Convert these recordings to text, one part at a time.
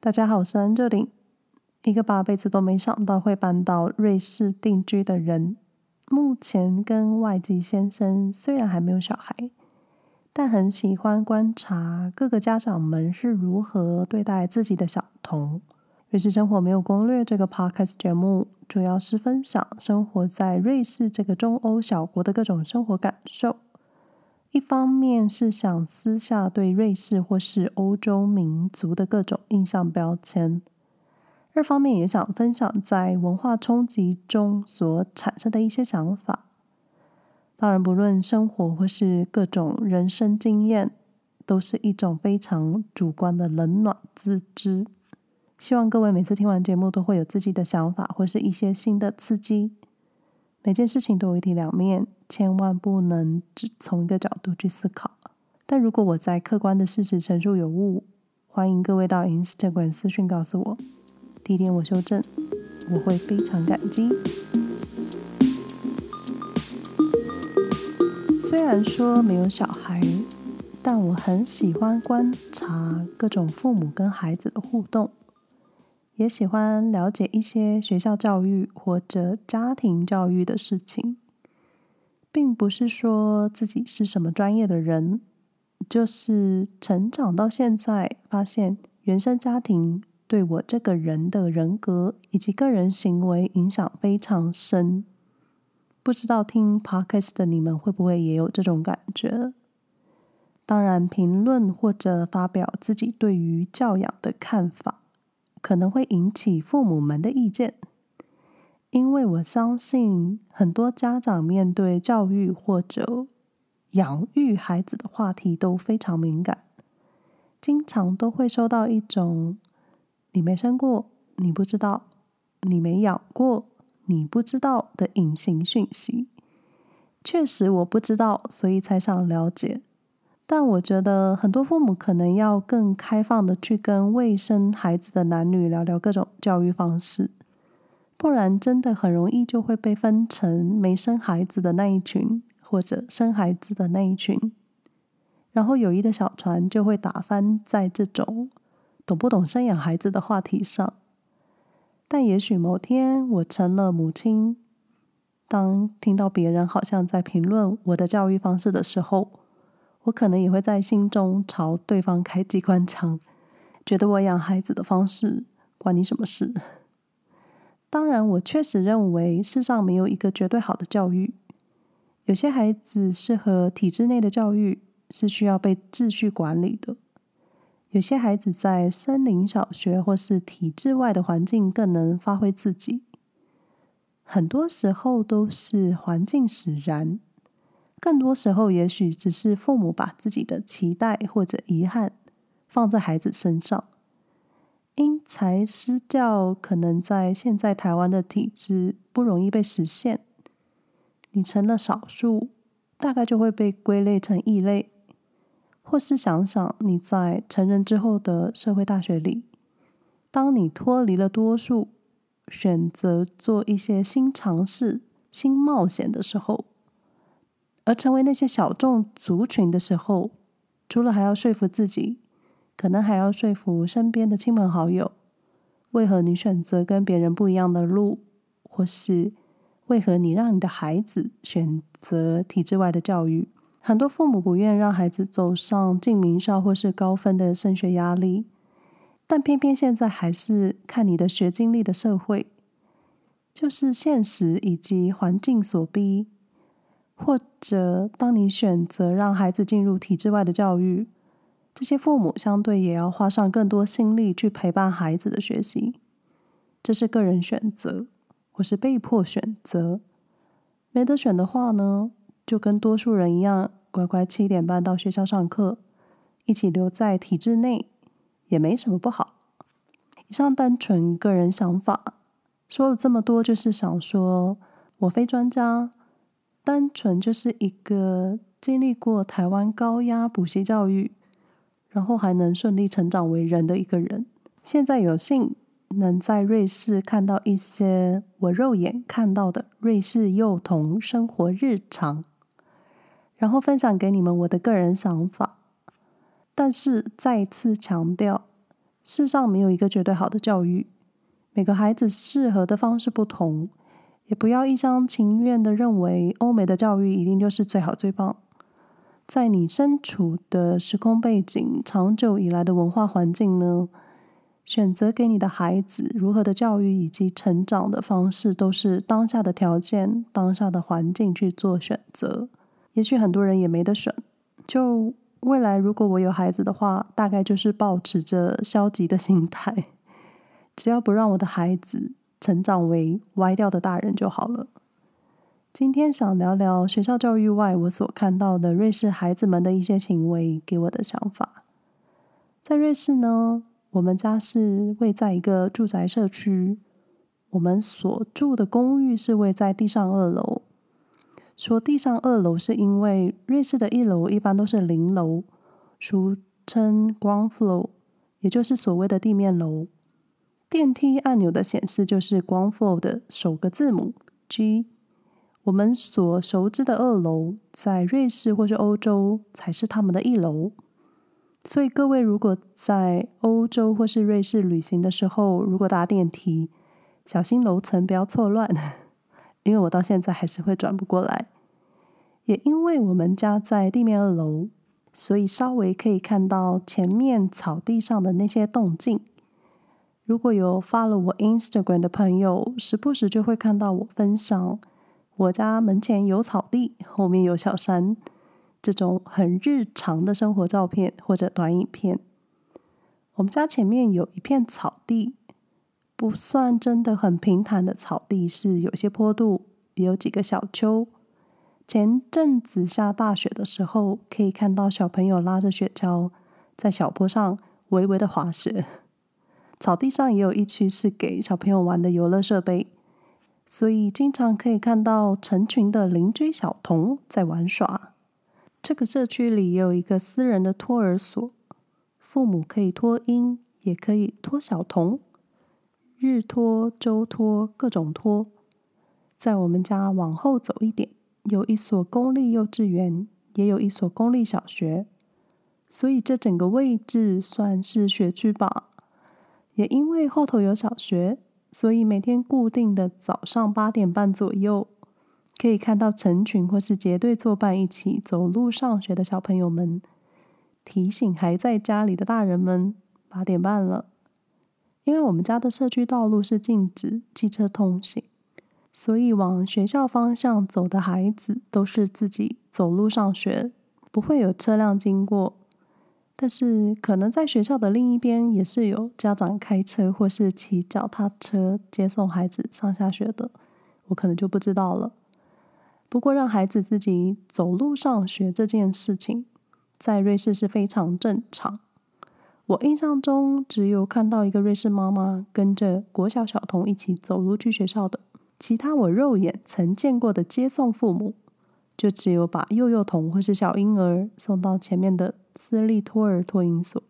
大家好，我是 angelin 一个八辈子都没想到会搬到瑞士定居的人。目前跟外籍先生虽然还没有小孩，但很喜欢观察各个家长们是如何对待自己的小童。瑞士生活没有攻略这个 Podcast 节目，主要是分享生活在瑞士这个中欧小国的各种生活感受。一方面是想撕下对瑞士或是欧洲民族的各种印象标签，二方面也想分享在文化冲击中所产生的一些想法。当然，不论生活或是各种人生经验，都是一种非常主观的冷暖自知。希望各位每次听完节目都会有自己的想法，或是一些新的刺激。每件事情都有一体两面，千万不能只从一个角度去思考。但如果我在客观的事实陈述有误，欢迎各位到 Instagram 私讯告诉我，地点我修正，我会非常感激。虽然说没有小孩，但我很喜欢观察各种父母跟孩子的互动。也喜欢了解一些学校教育或者家庭教育的事情，并不是说自己是什么专业的人，就是成长到现在，发现原生家庭对我这个人的人格以及个人行为影响非常深。不知道听 Podcast 的你们会不会也有这种感觉？当然，评论或者发表自己对于教养的看法。可能会引起父母们的意见，因为我相信很多家长面对教育或者养育孩子的话题都非常敏感，经常都会收到一种“你没生过，你不知道；你没养过，你不知道”的隐形讯息。确实我不知道，所以才想了解。但我觉得很多父母可能要更开放的去跟未生孩子的男女聊聊各种教育方式，不然真的很容易就会被分成没生孩子的那一群，或者生孩子的那一群，然后友谊的小船就会打翻在这种懂不懂生养孩子的话题上。但也许某天我成了母亲，当听到别人好像在评论我的教育方式的时候，我可能也会在心中朝对方开机关枪，觉得我养孩子的方式关你什么事？当然，我确实认为世上没有一个绝对好的教育。有些孩子适合体制内的教育，是需要被秩序管理的；有些孩子在森林小学或是体制外的环境更能发挥自己。很多时候都是环境使然。更多时候，也许只是父母把自己的期待或者遗憾放在孩子身上，因材施教可能在现在台湾的体制不容易被实现。你成了少数，大概就会被归类成异类。或是想想你在成人之后的社会大学里，当你脱离了多数，选择做一些新尝试、新冒险的时候。而成为那些小众族群的时候，除了还要说服自己，可能还要说服身边的亲朋好友，为何你选择跟别人不一样的路，或是为何你让你的孩子选择体制外的教育？很多父母不愿让孩子走上进名校或是高分的升学压力，但偏偏现在还是看你的学经历的社会，就是现实以及环境所逼。或者，当你选择让孩子进入体制外的教育，这些父母相对也要花上更多心力去陪伴孩子的学习。这是个人选择，或是被迫选择。没得选的话呢，就跟多数人一样，乖乖七点半到学校上课，一起留在体制内，也没什么不好。以上单纯个人想法，说了这么多，就是想说我非专家。单纯就是一个经历过台湾高压补习教育，然后还能顺利成长为人的一个人。现在有幸能在瑞士看到一些我肉眼看到的瑞士幼童生活日常，然后分享给你们我的个人想法。但是再次强调，世上没有一个绝对好的教育，每个孩子适合的方式不同，也不要一厢情愿的认为欧美的教育一定就是最好最棒。在你身处的时空背景、长久以来的文化环境呢，选择给你的孩子如何的教育以及成长的方式，都是当下的条件、当下的环境去做选择。也许很多人也没得选。就未来如果我有孩子的话，大概就是保持着消极的心态，只要不让我的孩子成长为歪掉的大人就好了。今天想聊聊学校教育外我所看到的瑞士孩子们的一些行为给我的想法。在瑞士呢，我们家是位在一个住宅社区，我们所住的公寓是位在地上二楼。说地上二楼是因为瑞士的一楼一般都是零楼，俗称 ground floor，也就是所谓的地面楼。电梯按钮的显示就是 ground floor 的首个字母 G。我们所熟知的二楼，在瑞士或是欧洲才是他们的一楼。所以各位如果在欧洲或是瑞士旅行的时候，如果搭电梯，小心楼层不要错乱，因为我到现在还是会转不过来。也因为我们家在地面二楼，所以稍微可以看到前面草地上的那些动静。如果有 follow 我 Instagram 的朋友，时不时就会看到我分享我家门前有草地，后面有小山。这种很日常的生活照片或者短影片，我们家前面有一片草地，不算真的很平坦的草地，是有些坡度，有几个小丘。前阵子下大雪的时候，可以看到小朋友拉着雪橇在小坡上微微的滑雪。草地上也有一区是给小朋友玩的游乐设备，所以经常可以看到成群的邻居小童在玩耍。这个社区里也有一个私人的托儿所，父母可以托婴，也可以托小童，日托、周托，各种托。在我们家往后走一点，有一所公立幼稚园，也有一所公立小学，所以这整个位置算是学区吧。也因为后头有小学，所以每天固定的早上八点半左右。可以看到成群或是结队作伴一起走路上学的小朋友们，提醒还在家里的大人们，八点半了。因为我们家的社区道路是禁止汽车通行，所以往学校方向走的孩子都是自己走路上学，不会有车辆经过。但是可能在学校的另一边也是有家长开车或是骑脚踏车接送孩子上下学的，我可能就不知道了。不过，让孩子自己走路上学这件事情，在瑞士是非常正常。我印象中，只有看到一个瑞士妈妈跟着国小小童一起走路去学校的，其他我肉眼曾见过的接送父母，就只有把幼幼童或是小婴儿送到前面的私立托儿托婴所。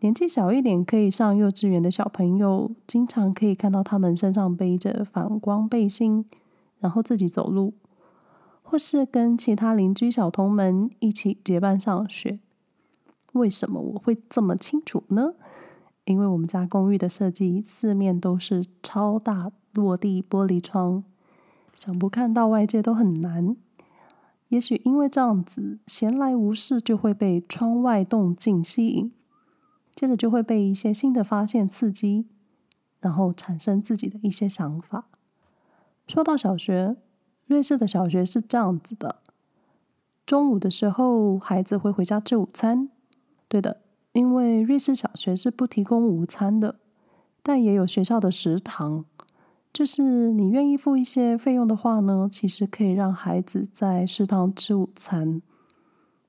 年纪小一点可以上幼稚园的小朋友，经常可以看到他们身上背着反光背心，然后自己走路。或是跟其他邻居小童们一起结伴上学。为什么我会这么清楚呢？因为我们家公寓的设计四面都是超大落地玻璃窗，想不看到外界都很难。也许因为这样子，闲来无事就会被窗外动静吸引，接着就会被一些新的发现刺激，然后产生自己的一些想法。说到小学。瑞士的小学是这样子的：中午的时候，孩子会回家吃午餐。对的，因为瑞士小学是不提供午餐的，但也有学校的食堂。就是你愿意付一些费用的话呢，其实可以让孩子在食堂吃午餐。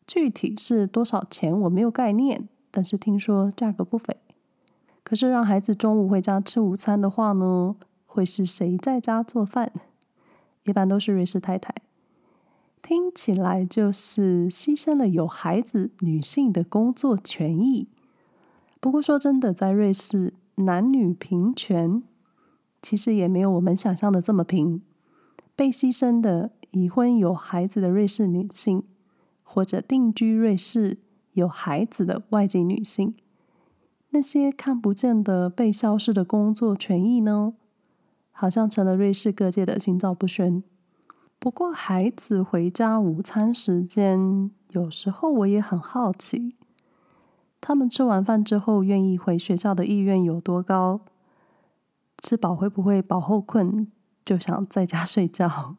具体是多少钱我没有概念，但是听说价格不菲。可是让孩子中午回家吃午餐的话呢，会是谁在家做饭？一般都是瑞士太太，听起来就是牺牲了有孩子女性的工作权益。不过说真的，在瑞士男女平权其实也没有我们想象的这么平。被牺牲的已婚有孩子的瑞士女性，或者定居瑞士有孩子的外籍女性，那些看不见的被消失的工作权益呢？好像成了瑞士各界的心照不宣。不过，孩子回家午餐时间，有时候我也很好奇，他们吃完饭之后愿意回学校的意愿有多高？吃饱会不会饱后困，就想在家睡觉？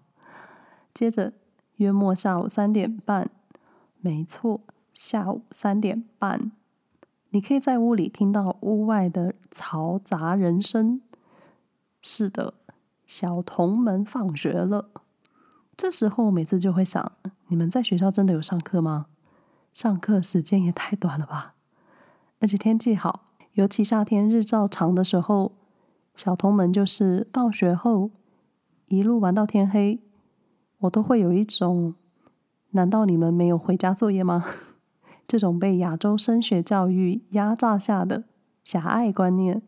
接着，约莫下午三点半，没错，下午三点半，你可以在屋里听到屋外的嘈杂人声。是的，小童们放学了。这时候，每次就会想：你们在学校真的有上课吗？上课时间也太短了吧！而且天气好，尤其夏天日照长的时候，小童们就是放学后一路玩到天黑。我都会有一种：难道你们没有回家作业吗？这种被亚洲升学教育压榨下的狭隘观念。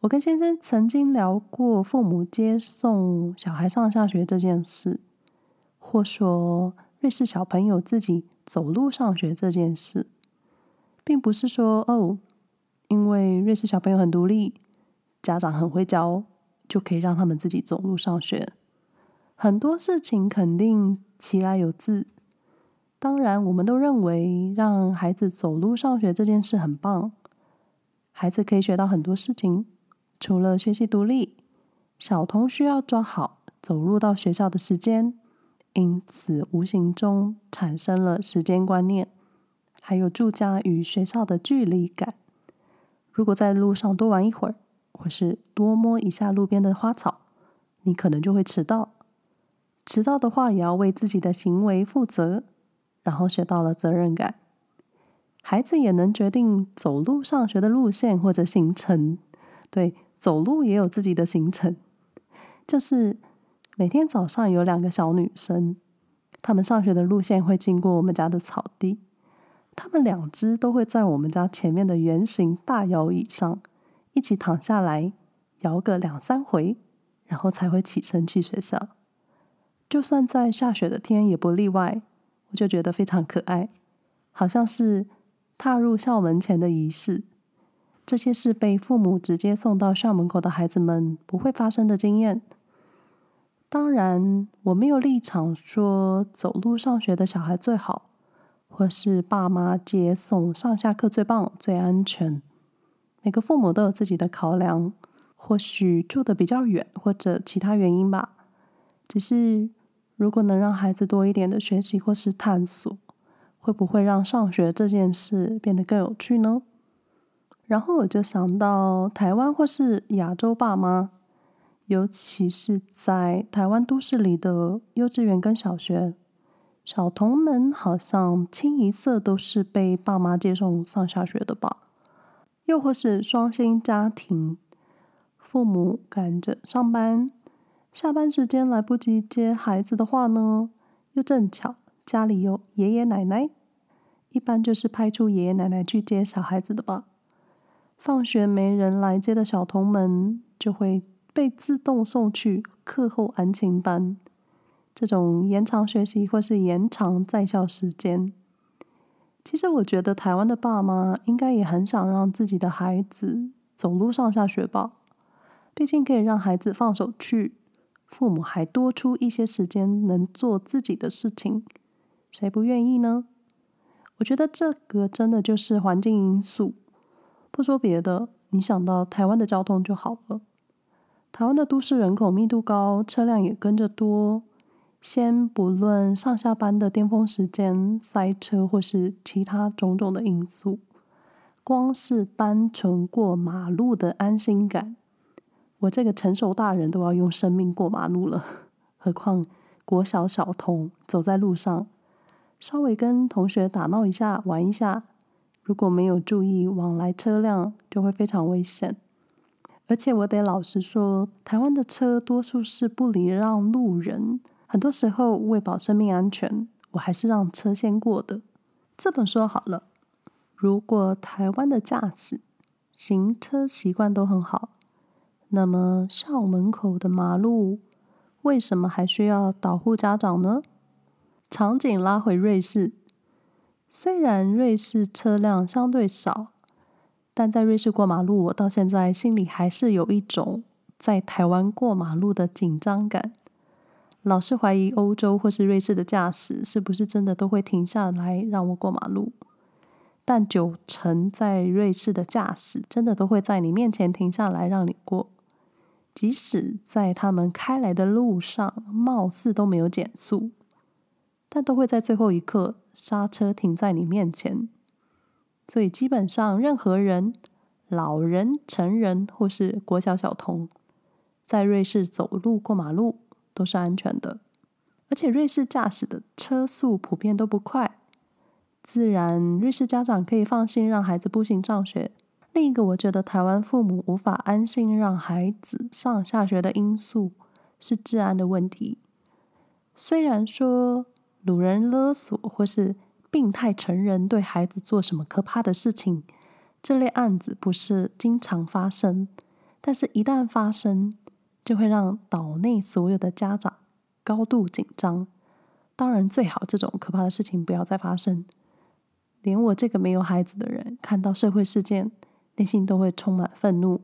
我跟先生曾经聊过父母接送小孩上下学这件事，或说瑞士小朋友自己走路上学这件事，并不是说哦，因为瑞士小朋友很独立，家长很会教，就可以让他们自己走路上学。很多事情肯定其来有自，当然我们都认为让孩子走路上学这件事很棒，孩子可以学到很多事情。除了学习独立，小童需要抓好走路到学校的时间，因此无形中产生了时间观念，还有住家与学校的距离感。如果在路上多玩一会儿，或是多摸一下路边的花草，你可能就会迟到。迟到的话，也要为自己的行为负责，然后学到了责任感。孩子也能决定走路上学的路线或者行程，对。走路也有自己的行程，就是每天早上有两个小女生，她们上学的路线会经过我们家的草地，她们两只都会在我们家前面的圆形大摇椅上一起躺下来摇个两三回，然后才会起身去学校。就算在下雪的天也不例外，我就觉得非常可爱，好像是踏入校门前的仪式。这些是被父母直接送到校门口的孩子们不会发生的经验。当然，我没有立场说走路上学的小孩最好，或是爸妈接送上下课最棒、最安全。每个父母都有自己的考量，或许住的比较远，或者其他原因吧。只是，如果能让孩子多一点的学习或是探索，会不会让上学这件事变得更有趣呢？然后我就想到台湾或是亚洲爸妈，尤其是在台湾都市里的幼稚园跟小学，小童们好像清一色都是被爸妈接送上下学的吧？又或是双薪家庭，父母赶着上班，下班时间来不及接孩子的话呢，又正巧家里有爷爷奶奶，一般就是派出爷爷奶奶去接小孩子的吧。放学没人来接的小童们，就会被自动送去课后安亲班，这种延长学习或是延长在校时间。其实我觉得台湾的爸妈应该也很想让自己的孩子走路上下学吧，毕竟可以让孩子放手去，父母还多出一些时间能做自己的事情，谁不愿意呢？我觉得这个真的就是环境因素。不说别的，你想到台湾的交通就好了。台湾的都市人口密度高，车辆也跟着多。先不论上下班的巅峰时间塞车或是其他种种的因素，光是单纯过马路的安心感，我这个成熟大人都要用生命过马路了，何况国小小童走在路上，稍微跟同学打闹一下，玩一下。如果没有注意往来车辆，就会非常危险。而且我得老实说，台湾的车多数是不礼让路人，很多时候为保生命安全，我还是让车先过的。这么说好了，如果台湾的驾驶行车习惯都很好，那么校门口的马路为什么还需要导护家长呢？场景拉回瑞士。虽然瑞士车辆相对少，但在瑞士过马路，我到现在心里还是有一种在台湾过马路的紧张感，老是怀疑欧洲或是瑞士的驾驶是不是真的都会停下来让我过马路。但九成在瑞士的驾驶真的都会在你面前停下来让你过，即使在他们开来的路上貌似都没有减速，但都会在最后一刻刹车停在你面前。所以基本上任何人，老人、成人或是国小小童，在瑞士走路过马路都是安全的，而且瑞士驾驶的车速普遍都不快。自然，瑞士家长可以放心让孩子步行上学。另一个我觉得台湾父母无法安心让孩子上下学的因素是治安的问题。虽然说鲁人勒索或是病态成人对孩子做什么可怕的事情，这类案子不是经常发生，但是一旦发生，就会让岛内所有的家长高度紧张。当然，最好这种可怕的事情不要再发生。连我这个没有孩子的人，看到社会事件，内心都会充满愤怒，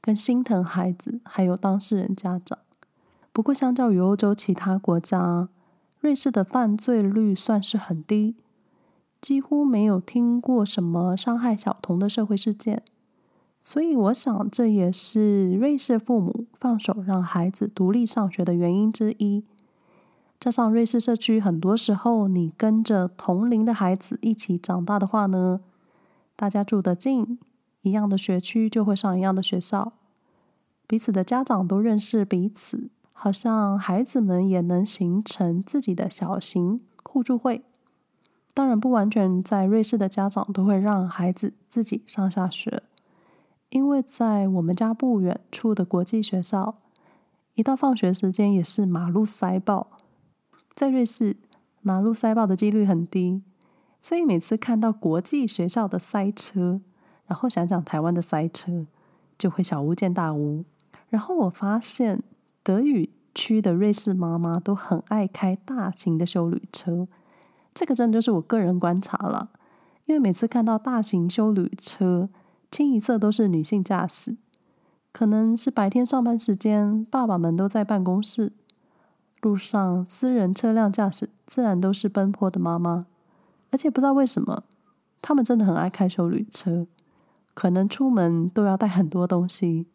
跟心疼孩子，还有当事人家长。不过，相较于欧洲其他国家，瑞士的犯罪率算是很低，几乎没有听过什么伤害小童的社会事件。所以，我想这也是瑞士父母放手让孩子独立上学的原因之一。加上瑞士社区，很多时候你跟着同龄的孩子一起长大的话呢，大家住得近，一样的学区就会上一样的学校，彼此的家长都认识彼此，好像孩子们也能形成自己的小型互助会。当然，不完全在瑞士的家长都会让孩子自己上下学，因为在我们家不远处的国际学校，一到放学时间也是马路塞爆。在瑞士，马路塞爆的几率很低，所以每次看到国际学校的塞车，然后想想台湾的塞车，就会小巫见大巫。然后我发现德语区的瑞士妈妈都很爱开大型的休旅车，这个真的就是我个人观察了，因为每次看到大型休旅车，清一色都是女性驾驶，可能是白天上班时间，爸爸们都在办公室。路上，私人车辆驾驶自然都是奔波的妈妈，而且不知道为什么，他们真的很爱开休旅车，可能出门都要带很多东西，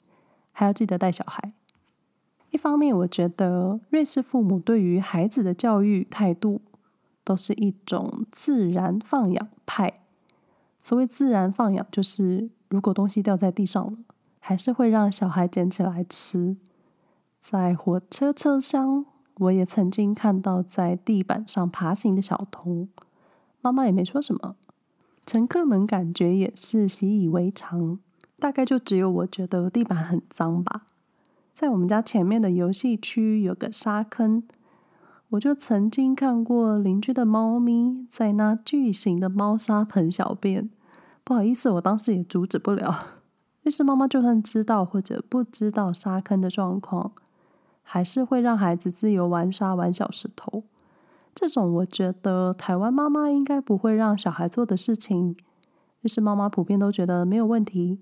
还要记得带小孩。一方面，我觉得瑞士父母对于孩子的教育态度都是一种自然放养派。所谓自然放养，就是如果东西掉在地上了，还是会让小孩捡起来吃。在火车车厢。我也曾经看到在地板上爬行的小童，妈妈也没说什么，乘客们感觉也是习以为常。大概就只有我觉得地板很脏吧。在我们家前面的游戏区有个沙坑，我就曾经看过邻居的猫咪在那巨型的猫砂盆小便。不好意思，我当时也阻止不了。于是妈妈就算知道或者不知道沙坑的状况。还是会让孩子自由玩沙、玩小石头，这种我觉得台湾妈妈应该不会让小孩做的事情，于是妈妈普遍都觉得没有问题。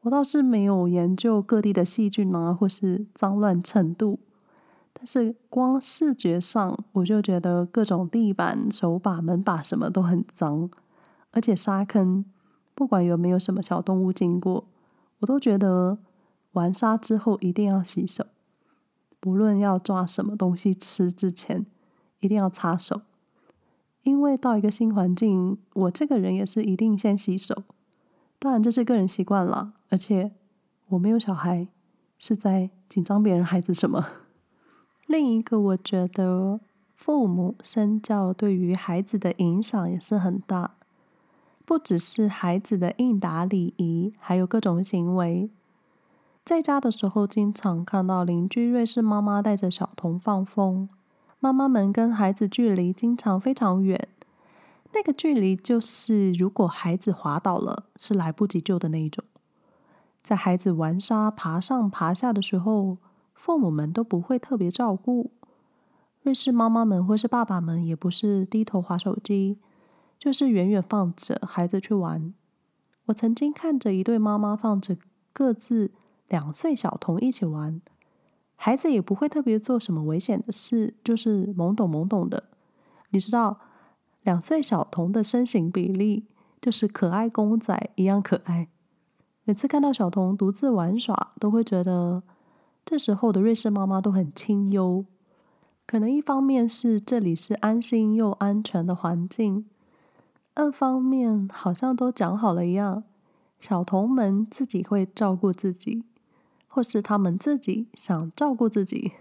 我倒是没有研究各地的细菌啊，或是脏乱程度，但是光视觉上我就觉得各种地板、手把、门把什么都很脏，而且沙坑不管有没有什么小动物经过，我都觉得玩沙之后一定要洗手。不论要抓什么东西吃之前，一定要擦手，因为到一个新环境，我这个人也是一定先洗手。当然这是个人习惯了，而且我没有小孩，是在紧张别人孩子什么。另一个，我觉得父母身教对于孩子的影响也是很大，不只是孩子的应答礼仪，还有各种行为。在家的时候，经常看到邻居瑞士妈妈带着小童放风，妈妈们跟孩子距离经常非常远，那个距离就是如果孩子滑倒了，是来不及救的那一种。在孩子玩沙、爬上爬下的时候，父母们都不会特别照顾。瑞士妈妈们或是爸爸们也不是低头滑手机，就是远远放着孩子去玩。我曾经看着一对妈妈放着各自两岁小童一起玩，孩子也不会特别做什么危险的事，就是懵懂懵懂的。你知道，两岁小童的身形比例就是可爱公仔一样可爱。每次看到小童独自玩耍，都会觉得这时候的瑞士妈妈都很清幽。可能一方面是这里是安心又安全的环境，二方面好像都讲好了一样，小童们自己会照顾自己，或是他们自己想照顾自己。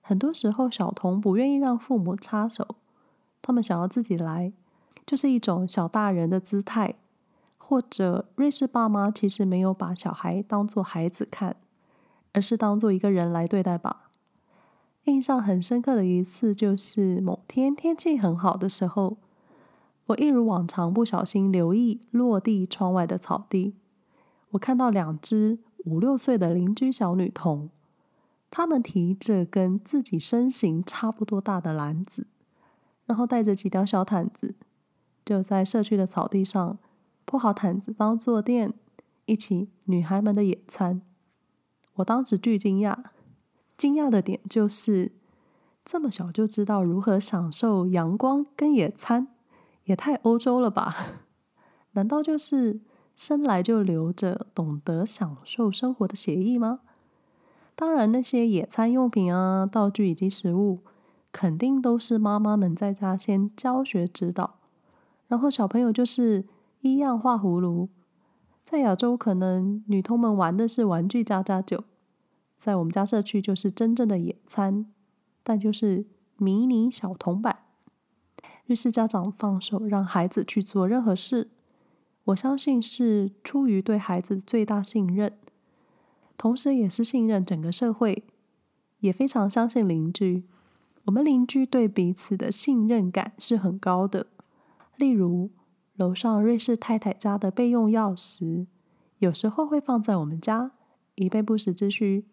很多时候，小童不愿意让父母插手，他们想要自己来，就是一种小大人的姿态。或者，瑞士爸妈其实没有把小孩当做孩子看，而是当做一个人来对待吧。印象很深刻的一次，就是某天天气很好的时候，我一如往常不小心留意落地窗外的草地，我看到两只五六岁的邻居小女童，她们提着跟自己身形差不多大的篮子，然后带着几条小毯子，就在社区的草地上铺好毯子当坐垫，一起女孩们的野餐。我当时巨惊讶。惊讶的点就是，这么小就知道如何享受阳光跟野餐，也太欧洲了吧？难道就是生来就留着懂得享受生活的协议吗？当然，那些野餐用品啊、道具以及食物，肯定都是妈妈们在家先教学指导，然后小朋友就是一样画葫芦。在亚洲，可能女童们玩的是玩具家家酒。在我们家社区就是真正的野餐，但就是迷你小童版。瑞士家长放手让孩子去做任何事，我相信是出于对孩子最大信任，同时也是信任整个社会，也非常相信邻居。我们邻居对彼此的信任感是很高的。例如，楼上瑞士太太家的备用钥匙，有时候会放在我们家，以备不时之需。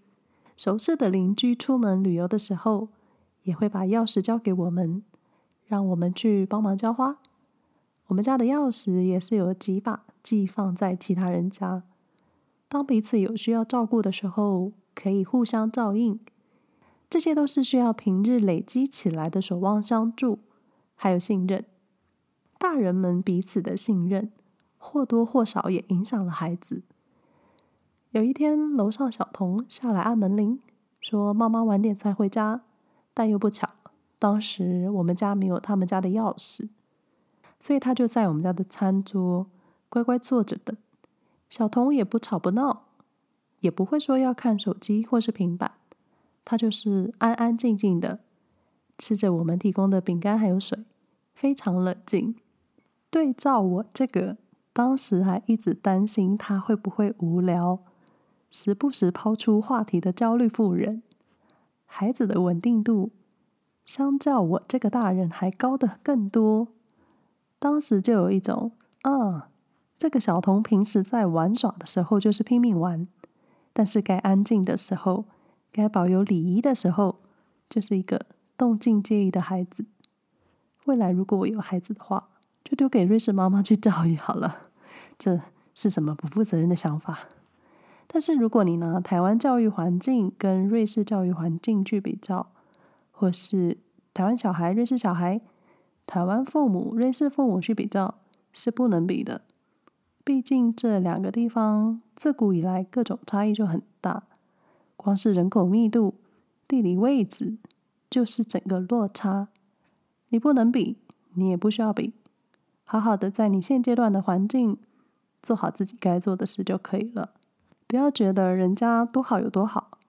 熟识的邻居出门旅游的时候，也会把钥匙交给我们，让我们去帮忙浇花。我们家的钥匙也是有几把寄放在其他人家，当彼此有需要照顾的时候，可以互相照应。这些都是需要平日累积起来的守望相助，还有信任。大人们彼此的信任，或多或少也影响了孩子。有一天，楼上小童下来按门铃，说：“妈妈晚点才回家。”但又不巧，当时我们家没有他们家的钥匙，所以他就在我们家的餐桌乖乖坐着等。小童也不吵不闹，也不会说要看手机或是平板，他就是安安静静的吃着我们提供的饼干还有水，非常冷静。对照我这个，当时还一直担心他会不会无聊。时不时抛出话题的焦虑妇人，孩子的稳定度相较我这个大人还高得更多。当时就有一种，啊，这个小童平时在玩耍的时候就是拼命玩，但是该安静的时候，该保有礼仪的时候，就是一个动静皆宜的孩子。未来如果我有孩子的话，就丢给瑞士妈妈去教育好了。这是什么不负责任的想法？但是如果你拿台湾教育环境跟瑞士教育环境去比较，或是台湾小孩、瑞士小孩、台湾父母、瑞士父母去比较，是不能比的。毕竟这两个地方自古以来各种差异就很大，光是人口密度、地理位置，就是整个落差。你不能比，你也不需要比，好好的在你现阶段的环境做好自己该做的事就可以了。不要觉得人家多好有多好，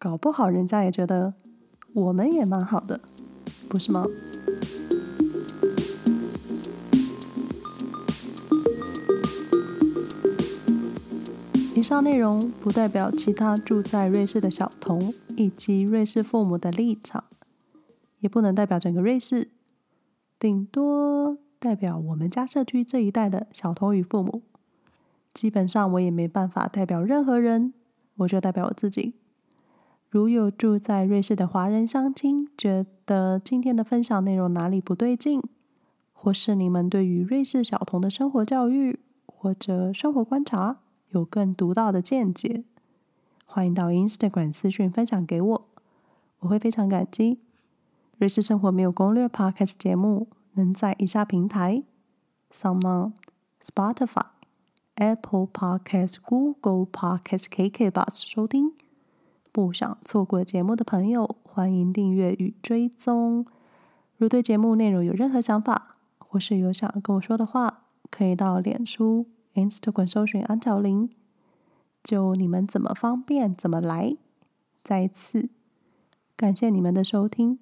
搞不好人家也觉得我们也蛮好的，不是吗？以上内容不代表其他住在瑞士的小童以及瑞士父母的立场，也不能代表整个瑞士，顶多代表我们家社区这一带的小童与父母。基本上我也没办法代表任何人，我就代表我自己。如有住在瑞士的华人乡亲觉得今天的分享内容哪里不对劲，或是你们对于瑞士小童的生活教育，或者生活观察，有更独到的见解，欢迎到 Instagram 私讯分享给我，我会非常感激。瑞士生活没有攻略 Podcast 节目能在以下平台：SoundOn、Spotify、Apple Podcast、Google Podcast、KKBox 收听。不想错过节目的朋友，欢迎订阅与追踪。如对节目内容有任何想法，或是有想跟我说的话，可以到脸书、Instagram 搜寻安条琳，就你们怎么方便怎么来。再一次感谢你们的收听，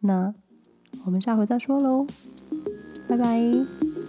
那我们下回再说喽，拜拜。